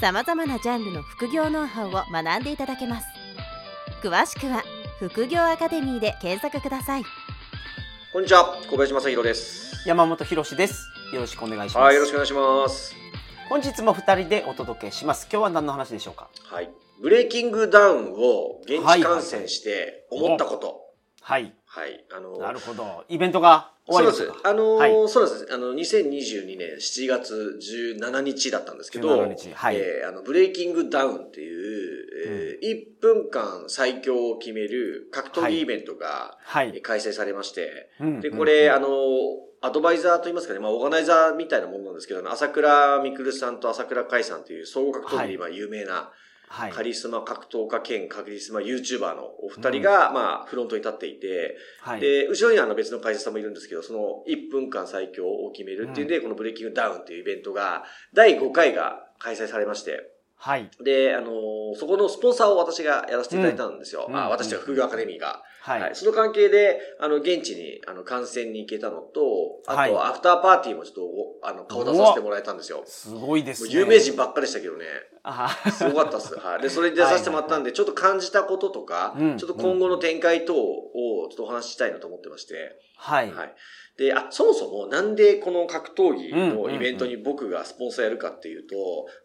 さまざまなジャンルの副業ノウハウを学んでいただけます詳しくは副業アカデミーで検索くださいこんにちは、小林正弘です。山本博です。よろしくお願いします。はい、よろしくお願いします。本日も二人でお届けします。今日は何の話でしょうか？はい。ブレイキングダウンを現地観戦して思ったこと。はい。はい。あの、なるほど。イベントが終わりそうですました。かあの、はいそうなんです。あの、2022年7月17日だったんですけど、17日はいえーあの、ブレイキングダウンっていう、えー1分間最強を決める格闘技イベントが、はい。開催されまして、うんで、これ、うんあの、アドバイザーといいますかね、まあ、オーガナイザーみたいなものなんですけど、朝倉未来さんと朝倉海さんという総合格闘技で今有名なはい。カリスマ格闘家兼カリスマ YouTuber のお二人が、まあ、フロントに立っていて、はい。で、後ろにはあの別の会社さんもいるんですけど、その1分間最強を決めるっていうんで、このブレイキングダウンっていうイベントが、第5回が開催されまして、はい。で、あのそこのスポンサーを私がやらせていただいたんですよ。うんあ私は副業アカデミーが。はい。はい。その関係で、あの、現地に、あの、観戦に行けたのと、あと、はいアフターパーティーもちょっとお、あの、顔出させてもらえたんですよ。すごいですね。有名人ばっかりでしたけどね。あすごかったっす。はい。で、それに出させてもらったんで、ちょっと感じたこととか、うんちょっと今後の展開等をちょっとお話ししたいなと思ってまして、はい。はい。で、あ、そもそもなんでこの格闘技のイベントに僕がスポンサーやるかっていうと、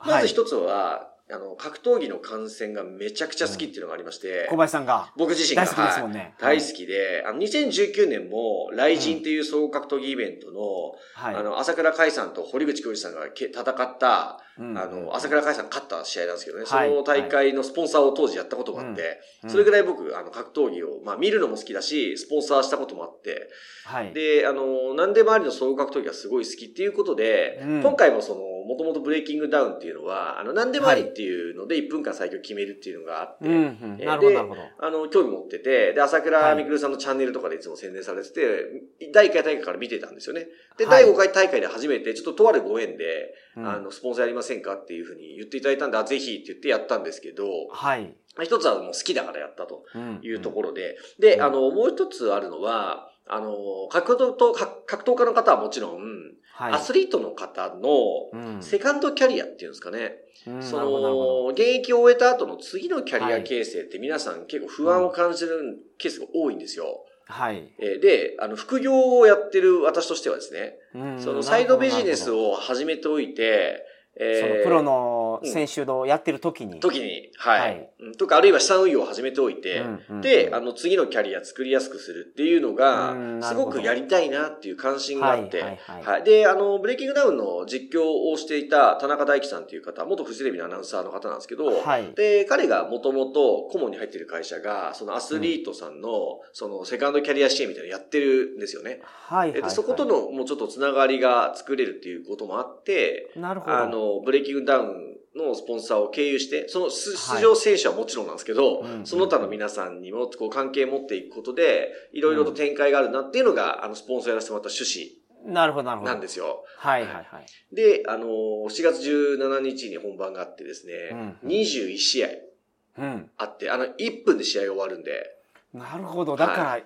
うんまず一つは、あの、格闘技の観戦がめちゃくちゃ好きっていうのがありまして、小林さんが。僕自身が。大好きですもんね。大好きで、あの、2019年も、雷神っていう総合格闘技イベントの、はい。あの、朝倉海さんと堀口教授さんがけ戦った、うん、あの、朝倉海さんが勝った試合なんですけどね、そはい。の大会のスポンサーを当時やったこともあって、うん。それぐらい僕、あの、格闘技を、まあ、見るのも好きだし、スポンサーしたこともあって、はい。で、あの、なんで周りの総合格闘技がすごい好きっていうことで、うん。今回もその、もともとブレイキングダウンっていうのは、あの、なんで周りっていうので1分間最強決めるっていうのがあって、うん、うん。えーなるほど、でなるほど。あの、興味持ってて、で、朝倉みくるさんのチャンネルとかでいつも宣伝されてて、第1回大会から見てたんですよね。で、はい第5回大会で初めて、ちょっととあるご縁で、うんあの、スポンサーやりませんかっていうふうに言っていただいたんで、あ、ぜひって言ってやったんですけど、はい。一つはもう好きだからやったとうんいうところで、で、うんあの、もう一つあるのは、あの、格闘と、格格闘家の方はもちろん、はい。アスリートの方の、うんセカンドキャリアっていうんですかね。うんその、現役を終えた後の次のキャリア形成って皆さん結構不安を感じるケースが多いんですよ。はい。えーで、あの、副業をやってる私としてはですね、うんそのサイドビジネスを始めておいて、どえーそのプロの選手をやってる時に。時に、はい、とか、あるいは資産運用を始めておいて、うんうんで、あの、次のキャリア作りやすくするっていうのうがすごくやりたいなっていう関心があって、はいはいはい。で、あの、ブレイキングダウンの実況をしていた田中大樹さんっていう方、元フジテレビのアナウンサーの方なんですけど、はい。で、彼がもともと顧問に入ってる会社が、そのアスリートさんの、そのセカンドキャリア支援みたいなのやってるんですよね。はい。でそことのもうちょっとつながりが作れるっていうこともあって、なるほど。あの、ブレイキングダウンのスポンサーを経由して、その出場選手はもちろんなんですけど、うんその他の皆さんにもこう関係持っていくことで、いろいろと展開があるなっていうのが、あの、スポンサーやらせてもらった趣なるほど、なるほど。旨なんですよ。はいはいはい。で、あの、4月17日に本番があってですね、うん21試合うん。あって、あの、1分で試合が終わるんで、なるほど。だから、は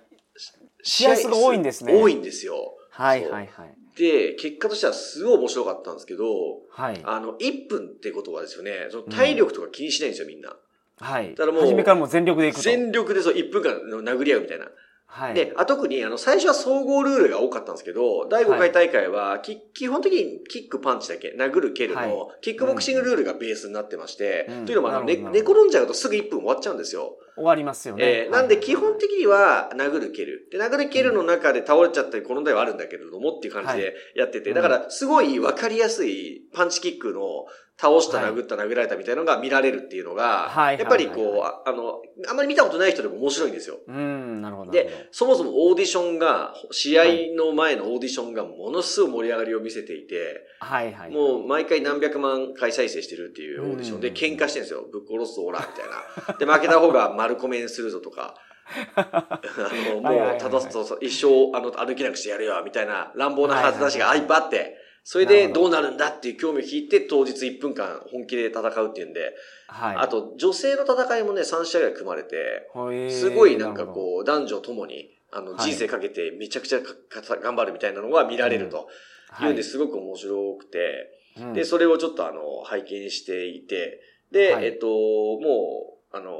試合数が多いんですね多いんですよ。はいはいはい。で、結果としてはすごい面白かったんですけど、はい。あの、1分ってことはですよね、その体力とか気にしないんですよ、みんな。はい。だからもう初めからもう全力でいくと。全力でそう、1分間の殴り合うみたいな。はい。で、あ、特に、あの、最初は総合ルールが多かったんですけど、第5回大会は、き基本的にキックパンチだけ、殴る蹴るはいの、キックボクシングルールがベースになってまして、うんというのも、あの、寝転んじゃうとすぐ1分終わっちゃうんですよ。終わりますよね。えーなんで基本的的には殴る蹴る。で、殴る蹴るの中で倒れちゃったり転んだりはあるんだけれどもっていう感じでやってて、はいだからすごいわかりやすいパンチキックの倒した、はい殴った、殴られたみたいなのが見られるっていうのが、はいやっぱりこう、ああの、あんまり見たことない人でも面白いんですよ。うん、なるほど。で、そもそもオーディションが、試合の前のオーディションがものすごい盛り上がりを見せていて、はいはい。もう毎回何百万回再生してるっていうオーディションでうん喧嘩してるんですよ。ぶっ殺すぞ、オラ、みたいな。で、負けた方が丸コメにするぞとか、あの、もう、ただと一生、あの、歩けなくしてやるよ、みたいな乱暴な話がはいっぱいあって、それでど。うなるんだっていう興味を引いて、当日1分間本気で戦うっていうんで、はい。あと、女性の戦いもね、3試合ぐらい組まれて、すごいなんかこう、男女ともに、あの、はい。人生かけてめちゃくちゃかか頑張るみたいなのが見られるというんですごく面白くて、うん。で、それをちょっとあの、拝見していて、で、はい。えっと、もう、あの、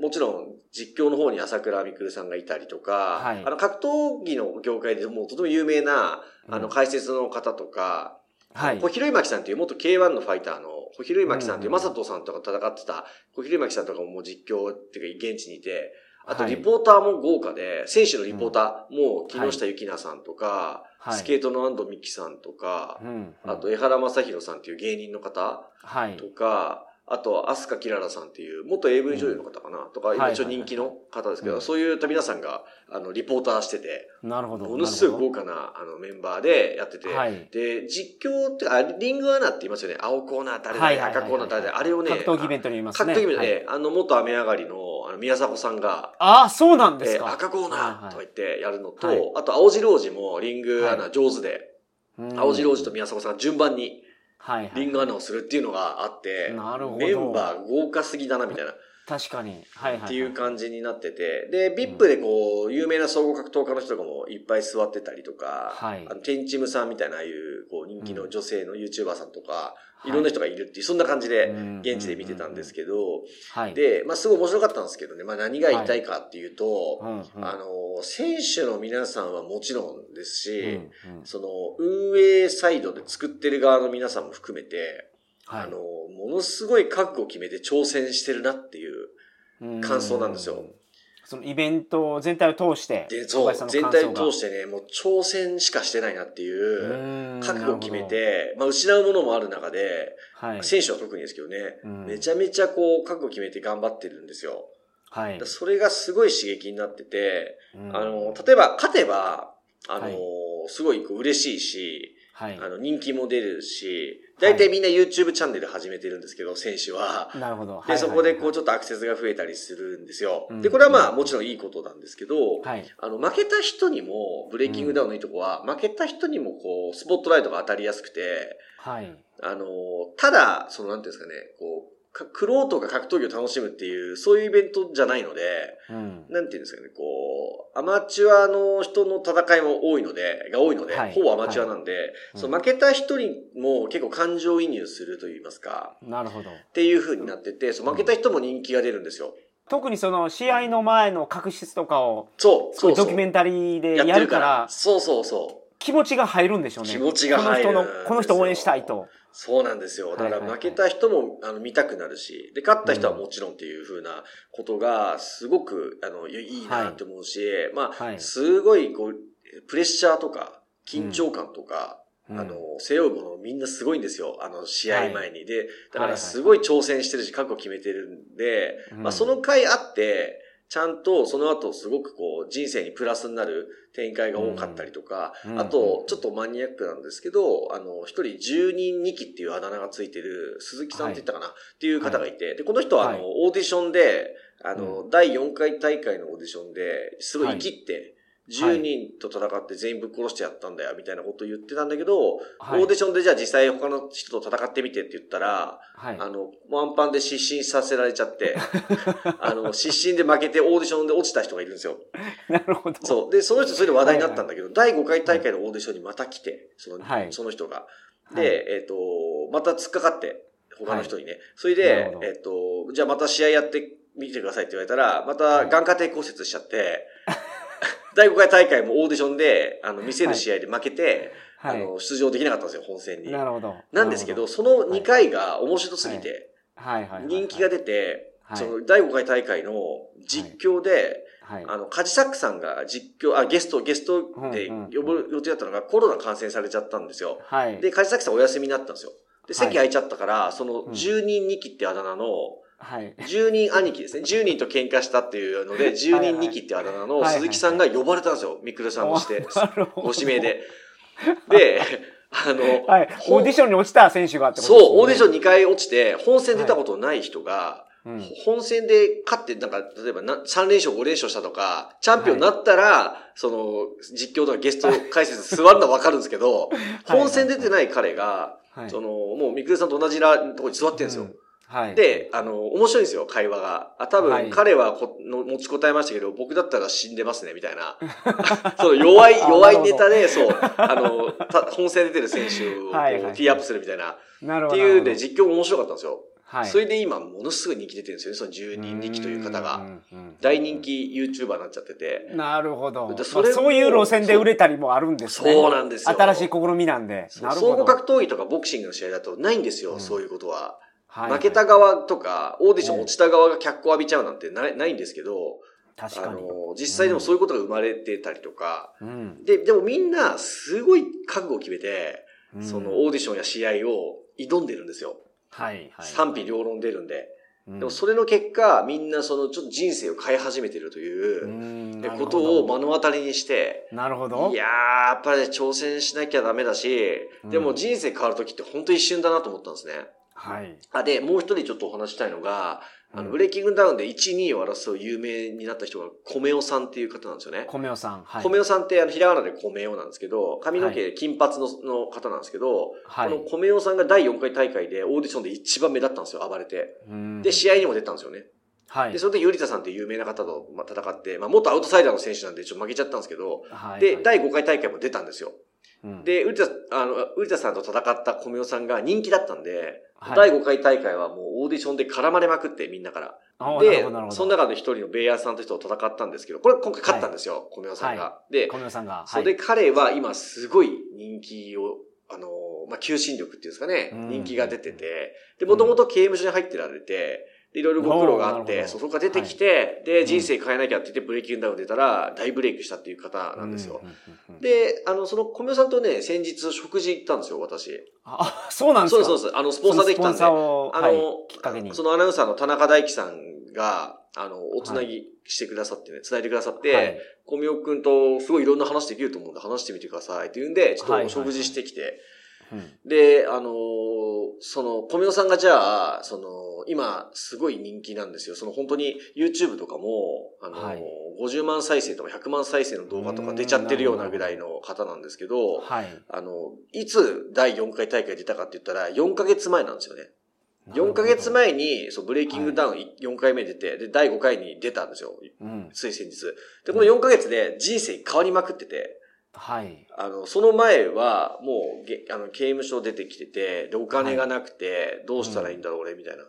もちろん実況の方に朝倉未来さんがいたりとか、はい。あの、格闘技の業界でもうとても有名な、あの、うん解説の方とか、はい。小。広巻さんっていう元 K1 のファイターの小広巻さんっていううん。マサトさんとか戦ってた小広巻さんとかももう実況っていうか現地にいて、あとはい。リポーターも豪華で、選手のリポーターも木下ゆきなさんとか、はい。スケートの安藤美希さんとか、うん。あと江原正宏さんっていう芸人の方はい。と。か、あと、アスカキララさんっていう、元 AV 女優の方かな、とか、一応人気の方ですけど、うん。そういった皆さんが、あの、リポーターしてて、なるほど。ものすごいな豪華な、あの、メンバーでやってて、はい。で、実況って、あ、リングアナって言いますよね。青コーナー誰々、はいはいはいはい赤コーナー誰々、あれをね、格闘技イベントにいますね。格闘技イベントはい。で、あの、元雨上がりの、あの、宮迫さんが、ああ、そうなんですえか。赤コーナーはいとか言ってやるのと、はい。あと、青白王子もリングアナ上手で、うん。青白王子と宮迫さんが順番にはいはい。リングアナをするっていうのがあって、なるほどメンバー豪華すぎだな、みたいな。確かに。はいはいはい。っていう感じになってて、で、VIP でこう、有名な総合格闘家の人とかもいっぱい座ってたりとか、はいあの、テンチムさんみたいな、ああいう、こう、人気の女性の YouTuber さんとか、はい。いろんな人がいるっていう、そんな感じでうん、現地で見てたんですけど、はい。で、まあ、すごい面白かったんですけどね、まあ、何が言いたいかっていうと、あの、選手の皆さんはもちろんですし、その、運営サイドで作ってる側の皆さんも含めて、はい。あの、ものすごい覚悟を決めて挑戦してるなっていう、感想なんですよ。うん。そのイベント全体を通して、で、そう、全体を通しててね、もう挑戦しかしてないなっていう、覚悟を決め、て、まあ失うものもある中で、はい。選手は特にですけどね、うんめちゃめちゃこう、覚悟を決めて頑張ってるんですよ。はい。それがすごい刺激になってて、うんあの、例えば、勝てば、あの、はいすごいこう嬉しいし、はい。あの、人気も出るし、大体みんな YouTube チャンネル始めてるんですけど、選手は。なるほど。で、そこでこうちょっとアクセスが増えたりするんですようん。で、これはまあもちろんいいことなんですけど、はい。あの、負けた人にも、ブレイキングダウンのいいとこは、負けた人にもこう、スポットライトが当たりやすくて、はい。あの、ただ、その、なんていうんですかね、こう、かクロートが格闘技を楽しむっていう、そういうイベントじゃないので、うん。なんていうんですかね、こう、アマチュアの人の戦いも多いので、が多いので、はいほぼアマチュアなんで、いその負けた人にも結構感情移入すると言いますか、なるほど。っていう風になってて、その負けた人も人気が出るんですよ。特にその試合の前の確執とかを、そう、そうそう。ドキュメンタリーでやるから、、そうそうそう。気持ちが入るんでしょうね。気持ちが入るこの人の、この人応援したいと。そうなんですよ。だかはいはい。はいら負けた人も、あの見たくなるし、で、勝った人はもちろんっていう風なことが、すごく、あの、いいいなって思うし、まあ、はい。すごい、こう、プレッシャーとか、緊張感とか、うん。あの、背負うものみんなすごいんですよ。あの、試合前に。で、だかはいらすごい挑戦してるし、覚悟決めてるんで、うん。まあ、その回あって、ちゃんとその後すごくこう人生にプラスになる展開が多かったりとか、うん。あとちょっとマニアックなんですけど、あの、一人十人二期っていうあだ名がついてる鈴木さんって言ったかな、っていう方がいて、で、この人はあの、はい。オーディションで、あの、第4回大会のオーディションで、すごい生きって、10人と戦って全員ぶっ殺してやったんだよ、みたいなことを言ってたんだけど、はいオーディションでじゃあ実際他の人と戦ってみてって言ったら、はい。あの、ワンパンで失神させられちゃって、あの、失神で負けてオーディションで落ちた人がいるんですよ。なるほど。そう。で、その人それで話題になったんだけど、第5回大会のオーディションにまた来て、その、はいその人が。はいで、えっ、と、また突っかかって、他の人にね。それでえっ、と、じゃあまた試合やってみてくださいって言われたら、また眼下底骨折しちゃって、第5回大会もオーディションで、あの、見せる試合で負けて、はい。あの、出場できなかったんですよ、本戦に。なるほど。なんですけど、なその2回が面白すぎて、はいはい。人気が出て、はいその第5回大会の実況で、はい。あの、カジサックさんが実況、あ、ゲスト、ゲストで呼ぶ予定だったのがコロナ感染されちゃったんですよ。はい。で、カジサックさんお休みになったんですよ。で、席空いちゃったから、そのうん10人2期ってあだ名の、はい。10人兄貴ですね。10人と喧嘩したっていうので、10人2期ってあだ名のはいはい鈴木さんが呼ばれたんですよ。みくるさんをして。ご指名で。で、あの、はい。オーディションに落ちた選手がってことそう、オーディション。ン2回落ちて、本戦出たことない人が、うん本戦で勝って、なんか、例えばな3連勝5連勝したとか、チャンピオンになったら、その、実況とかゲスト解説座るのはわかるんですけど、はい本戦出てない彼が、はいその、もう、みくるさんと同じらところに座ってるんですよ。うんはい。で、あの、面白いんですよ、会話が。あ、多分、はい彼はこの持ち答えましたけど、僕だったら死んでますね、みたいな。その弱い、あ弱いネタで、そう、あの、た本戦出てる選手を ティーアップするみたいな。なるほど。っていうんで、実況も面白かったんですよ。はい。それで今、ものすごい人気出てるんですよね、その10人人気という方うが。大人気 YouTuber になっちゃってて。なるほど。でそれもまあそういう路線で売れたりもあるんですね。そうなんですよ。新しい試みなんで。なるほど。総合格闘技とかボクシングの試合だとないんですよ、うんそういうことは。はい負けた側とか、オーディション落ちた側が脚光浴びちゃうなんてないないんですけど、あ確かに。の、実際でもそういうことが生まれてたりとか、うん。で、でもみんなすごい覚悟を決めて、うんそのオーディションや試合を挑んでるんですよ。はい。はい。賛否両論出るんで。うんでもそれの結果、みんなそのちょっと人生を変え始めてるということを目の当たりにして、なるほど。いやー、やっぱり挑戦しなきゃダメだし、でも人生変わるときって本当一瞬だなと思ったんですね。はい。あ、で、もう一人ちょっとお話したいのが、あの、うんブレイキングダウンで1、2位を争う有名になった人が、米尾さんっていう方なんですよね。米尾さん。はい。米尾さんって、あの、ひらがなで米尾なんですけど、髪のは毛金髪のの方なんですけど、はいこの米尾さんが第4回大会でオーディションで一番目立ったんですよ、暴れて。うんで、試合にも出たんですよね。はいで、。それでユリタさんっていう有名な方とまあ戦って、まあ、元アウトサイダーの選手なんでちょっと負けちゃったんですけど、で、はいはい第5回大会も出たんですよ。うん。で、ウリタ、あの、ウリタさんと戦った米尾さんが人気だったんで、はい。第5回大会はもうオーディションで絡まれまくって、みんなから。でその中で一人のベイヤーさんと人と戦ったんですけど、これ今回勝ったんですよ、米尾さんが。で、米尾さんが。それで彼は今すごい人気を、あの、まあ、求心力っていうんですかね、うん。人気が出てて、で、もともと刑務所に入ってられて、で、いろいろご苦労があって、そこから出てきて、で、人生変えなきゃって言ってブレイキングダウン出たら、大ブレイクしたっていう方なんですよ。で、あの、その米尾さんとね、先日食事行ったんですよ、私。あ、そうなんですか？そうです、そうです。あの、スポンサーできたんで。あの、はいきっかけに。そのアナウンサーの田中大樹さんが、あの、おつなぎしてくださってね、つないでくださって、はい小宮くんとすごいいろんな話できると思うんで話してみてくださいって言うんで、ちょっと食事してきて、うんで、あのーその、小宮さんがじゃあ、その、今、すごい人気なんですよ。その本当に YouTube とかも、あのーはい50万再生とか100万再生の動画とか出ちゃってるようなぐらいの方なんですけど、はい。あの、いつ第4回大会出たかって言ったら、4ヶ月前なんですよね。4ヶ月前に、そう、ブレイキングダウン4回目出て、で、第5回に出たんですよ。うん。つい先日。で、この4ヶ月で人生変わりまくってて、はい。あの、その前は、もう、げあの、刑務所出てきてて、で、お金がなくて、どうしたらいいんだろう、俺、みたいな。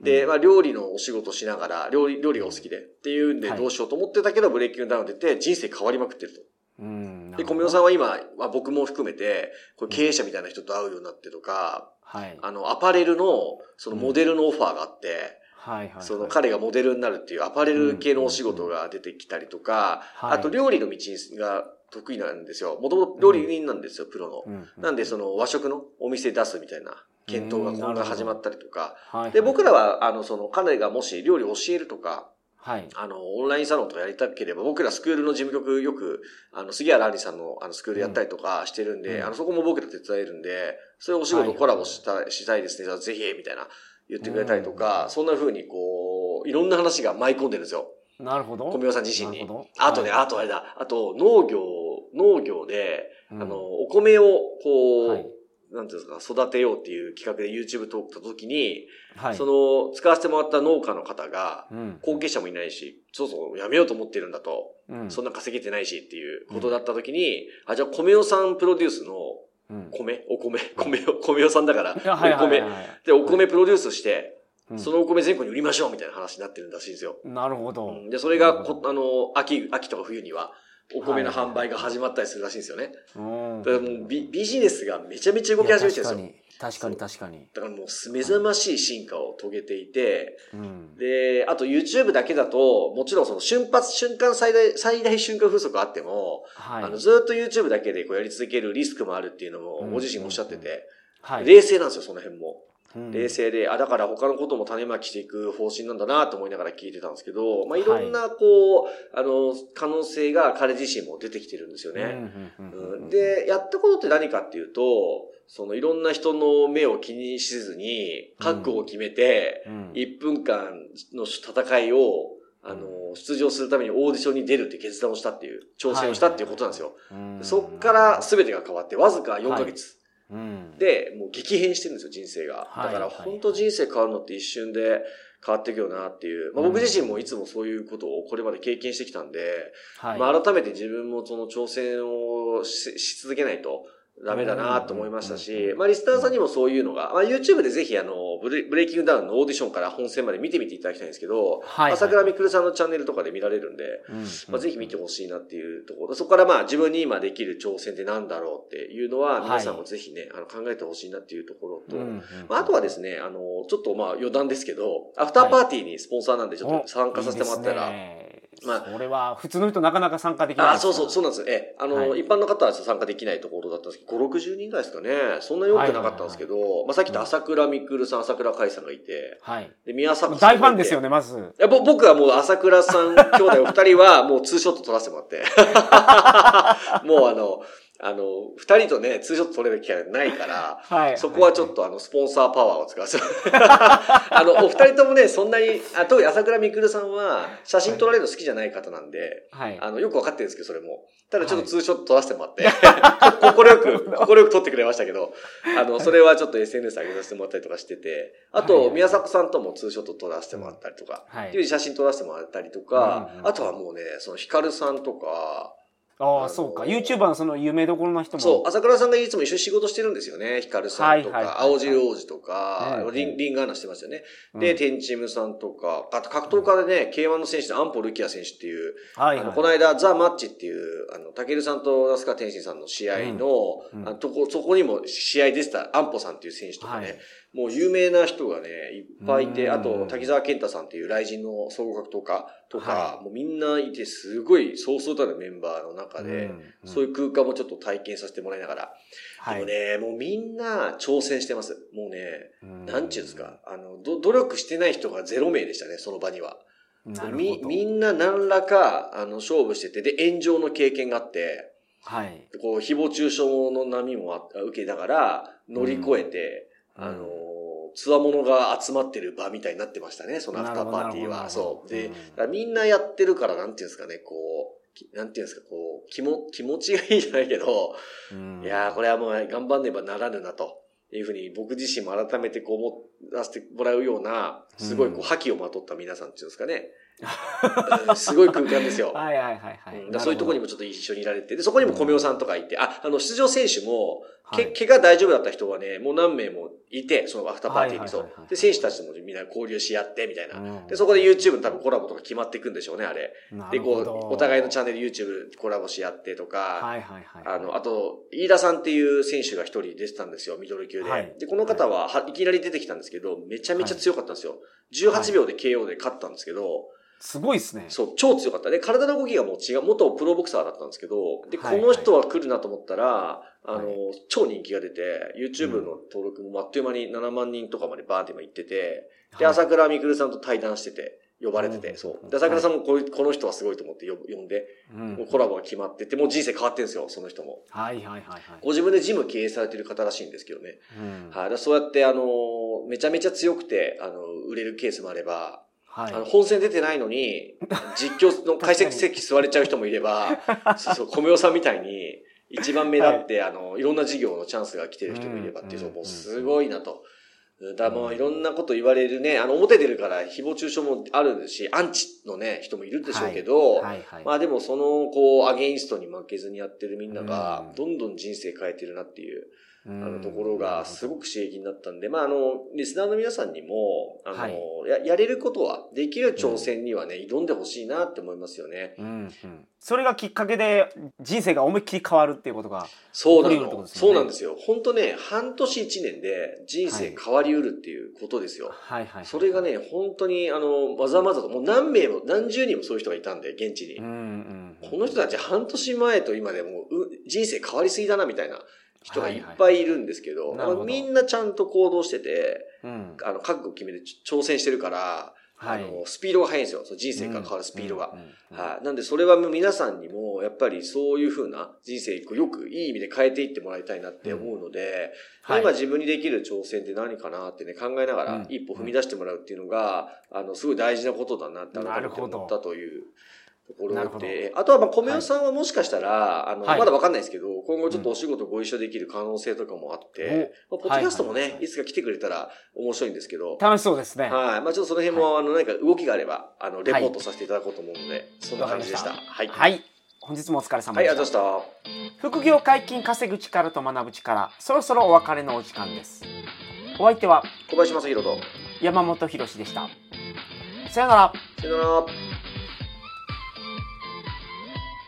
で、うんまあ、料理のお仕事しながら、料理、料理がお好きで、っていうんで、はいどうしようと思ってたけど、ブレイキングダウン出て、人生変わりまくってると。うん。で、小宮さんは今、まあ、僕も含めて、これ経営者みたいな人と会うようになってとか、はい。あの、アパレルの、そのモデルのオファーがあって、はいはい。その彼がモデルになるっていうアパレル系のお仕事が出てきたりとか、はい。あと料理の道が得意なんですよ。もともと料理人なんですよ、プロの。うん、なんでその和食のお店出すみたいな検討が今後始まったりとか。はい、で、僕らは、あの、その彼がもし料理を教えるとか、はい。あの、オンラインサロンとかやりたければ、僕らスクールの事務局よく、あの、杉原杏里さんのあのスクールやったりとかしてるんで、うん。あの、そこも僕ら手伝えるんで、そういうお仕事コラボした,、したいですね、じゃあぜひ、みたいな言ってくれたりとか、そんな風にこう、いろんな話が舞い込んでるんですよ。なるほど。小宮さん自身に。なるほど。あとね、はい。あとあれだ、あと農業、農業で、うん。あの、お米をこう、はい。なんていうんですか、育てようっていう企画で YouTube 撮った時に、はい。その、使わせてもらった農家の方が、うん、後継者もいないし、そうそう、やめようと思ってるんだと、うん、そんな稼げてないしっていうことだった時に、あ、じゃあ米尾さんプロデュースのうん、米、お米、米尾、米尾さんだから、お米はいはい。で、お米プロデュースして、うん。そのお米全国に売りましょうみたいな話になってるらしいんですよ。なるほど。うん。で、それがこ、あの、秋、秋とか冬には、お米の販売が始まったりするらしいんですよね。うん。だからもうビビジネスがめちゃめちゃ動き始めてるんですよ。確かに、確かに。だからもう目覚ましい進化を遂げていて、うん。で、あと YouTube だけだと、もちろんその瞬発、瞬間最大、最大瞬間風速あっても、はい。あのずっと YouTube だけでこうやり続けるリスクもあるっていうのもうんご自身もおっしゃってて、はい。冷静なんですよ、その辺も。うん。冷静で、あ、だから他のことも種まきしていく方針なんだなと思いながら聞いてたんですけど、まあ、いろんな、こう、あの、可能性が彼自身も出てきてるんですよね。で、やったことって何かっていうと、そのいろんな人の目を気にしずに、覚悟を決めて、うん。1分間の戦いを、あの、出場するためにオーディションに出るって決断をしたっていう、挑戦をしたっていうことなんですよ。うん。そっから全てが変わって、わずか4ヶ月。うんで、もう激変してるんですよ、人生が。はいだから本当人生変わるのって一瞬で変わっていくよなっていう。まあ、僕自身もいつもそういうことをこれまで経験してきたんで、はい。まあ、改めて自分もその挑戦をしし続けないとダメだなと思いましたうんし、まあ、リスナーさんにもそういうのが、まあ、YouTube でぜひあのブレ、ブレイキングダウンのオーディションから本戦まで見てみていただきたいんですけど、はい朝倉未来さんのチャンネルとかで見られるんで、うんまあ、ぜひ見てほしいなっていうところ。そこからまあ自分に今できる挑戦ってなんだろうっていうのは、はい。皆さんもぜひね、あの考えてほしいなっていうところと、まあ、あとはですね、あの、ちょっとまあ余談ですけど、アフターパーティーにスポンサーなんでちょっと参加させてもらったら、いいまあそれは普通の人なかなか参加できないあ、そうそう、そううなんですよ。ええ、あの、はい一般の方は参加できないところだったんですけど、5、60人ぐらいですかね。そんなに多くなかったんですけど、まあさっき言った朝倉未来さん、朝倉海さんがいて、はい。で、宮迫さん。大ファンですよね、まず。いやぼ僕はもう朝倉さん兄弟お二人はもうツーショット撮らせてもらって。もうあの、あの、二人とね、ツーショット撮れる機会がないから、はい。そこはちょっとあの、スポンサーパワーを使わせて。あの、お二人ともね、そんなに、あ特に朝倉未来さんは写真撮られるの好きじゃない方なんで、はい。あの、よくわかってるんですけど、それも。ただちょっとツーショット撮らせてもらって、心よく、心よく撮ってくれましたけど、あの、それはちょっと SNS 上げさせてもらったりとかしてて、あはいと、宮迫さんともツーショット撮らせてもらったりとか、はい。いう写真撮らせてもらったりとかうんう、んあとはもうね、そのヒカルさんとか、ああ、そうか。YouTuber のその有名どころの人も。そう、朝倉さんがいつも一緒に仕事してるんですよね。ヒカルさんとはいはいはいか、青汁王子とかう、んリンリンガーナしてましたよね。うんで、テンチムさんとか、あと格闘家でね、K1 の選手でアンポルキア選手っていう、はいはい。あの、この間、ザ・マッチっていう、あの、タケルさんと那須川天心さんの試合の、あのとこ、そこにも試合出てたアンポさんっていう選手とかね、はいもう有名な人がね、いっぱいいて、うんあと、滝沢健太さんっていう雷神の総合格闘家とか、はもうみんないて、すごい、そうそうたるメンバーの中で、そういう空間もちょっと体験させてもらいながら、はい。でもね、もうみんな挑戦してます。もうね、うんなんちゅうんですか、あの、ど努力してない人がゼロ名でしたね、その場には。なるほど。み、みんな何らか、あの、勝負してて、で、炎上の経験があって、はい。こう、誹謗中傷の波もあ受けながら、乗り越えて、うんあの、つわものが集まってる場みたいになってましたね、そのアフターパーティーは。そう。で、みんなやってるから、なんていうんですかね、こう、きなんていうんですか、こう、気も、気持ちがいいじゃないけど、うんいやー、これはもう頑張んねばならぬなと。いうふうに僕自身も改めてこう思わせてもらうような、すごいこう覇気をまとった皆さんっていうんですかね。う んすごい空間ですよ。はいはいはいはい。うんそういうところにもちょっと一緒にいられて、で、そこにも小明さんとかいて、あ、あの、出場選手も、け、はい怪我大丈夫だった人はね、もう何名もいて、そのアフターパーティーにそ。うで、選手たちともみんな交流し合って、みたいな。うんで、そこで YouTube の多分コラボとか決まっていくんでしょうね、あれ。で、こう、お互いのチャンネル YouTube コラボし合ってとか、はいはいはい。あの、あと、飯田さんっていう選手が一人出てたんですよ、ミドル級で。はいで、この方ははいきなり出てきたんですけど、めちゃめちゃ強かったんですよ。18秒で KO で勝ったんですけど、すごいですね。そう、超強かった。で、体の動きがもう違う、元プロボクサーだったんですけど、で、こはいの人は来るなと思ったら、あの、は超人気が出て、YouTube の登録もあっという間に7万人とかまでバーンって今行ってて、で、はい朝倉未来さんと対談してて、呼ばれてて、うんそう。で、朝倉さんもこういうこの人はすごいと思って呼んで、うんもうコラボが決まってて、もう人生変わってるんですよ、その人も。はいはいはいはい。ご自分でジム経営されてる方らしいんですけどね。うんはい。そうやって、あの、めちゃめちゃ強くて、あの、売れるケースもあれば、はい。あの、本戦出てないのに、実況の解説席座れちゃう人もいれば、そうそう、米尾さんみたいに、一番目立って、あの、いろんな事業のチャンスが来てる人もいればってい。う、そううんもうすごいなと。だもういろんなこと言われるね、あの、表出るから誹謗中傷もあるし、アンチのね、人もいるでしょうけど、はいはい。まあでもその、こう、アゲインストに負けずにやってるみんながう、ん。どんどん人生変えてるなっていう、ああのところがすごく刺激になったんで、まああの、リスナーの皆さんにも、あの、はいや、やれることは、できる挑戦にはね、挑んでほしいなって思いますよね。うんうん。それがきっかけで人生が思いっきり変わるっていうことが。そうな起こり得るってことの。ですよねそうなんですよ。本当ね、半年一年で人生変わりうるっていうことですよ。はいはい。それがね、本当に、あの、まざまざと、もう何名も、何十人もそういう人がいたんで、現地に。うんうん。この人たち半年前と今でもう、う人生変わりすぎだな、みたいな。人がいっぱいいるんですけど、はいはいみんなちゃんと行動してて、うん。あの、覚悟決めて挑戦してるから、はいあの、スピードが速いんですよ。その人生が変わるスピードが。うんうんうんはい。なんで、それはもう皆さんにも、やっぱりそういう風な人生こうよくいい意味で変えていってもらいたいなって思うので、はい今自分にできる挑戦って何かなってね、考えながらうん一歩踏み出してもらうっていうのが、あの、すごい大事なことだなって思ったという。ところで、あとはまあ、米代さんはもしかしたら、あの、はい。まだわかんないですけど、今後ちょっとお仕事ご一緒できる可能性とかもあって、まあ、ポッドキャストもね、はいはいはいいつか来てくれたら面白いんですけど、楽しそうですね。はい。まあちょっとその辺も、あの、何か動きがあれば、あの、レポートさせていただこうと思うので、そんな感じでした。はい。はい。本日もお疲れ様はい、あでしたりがとうございました。副業解禁稼ぐ力と学ぶ力。そろそろお別れのお時間です。お相手は小林正宏と、山本博史でした。さよなら。さよなら。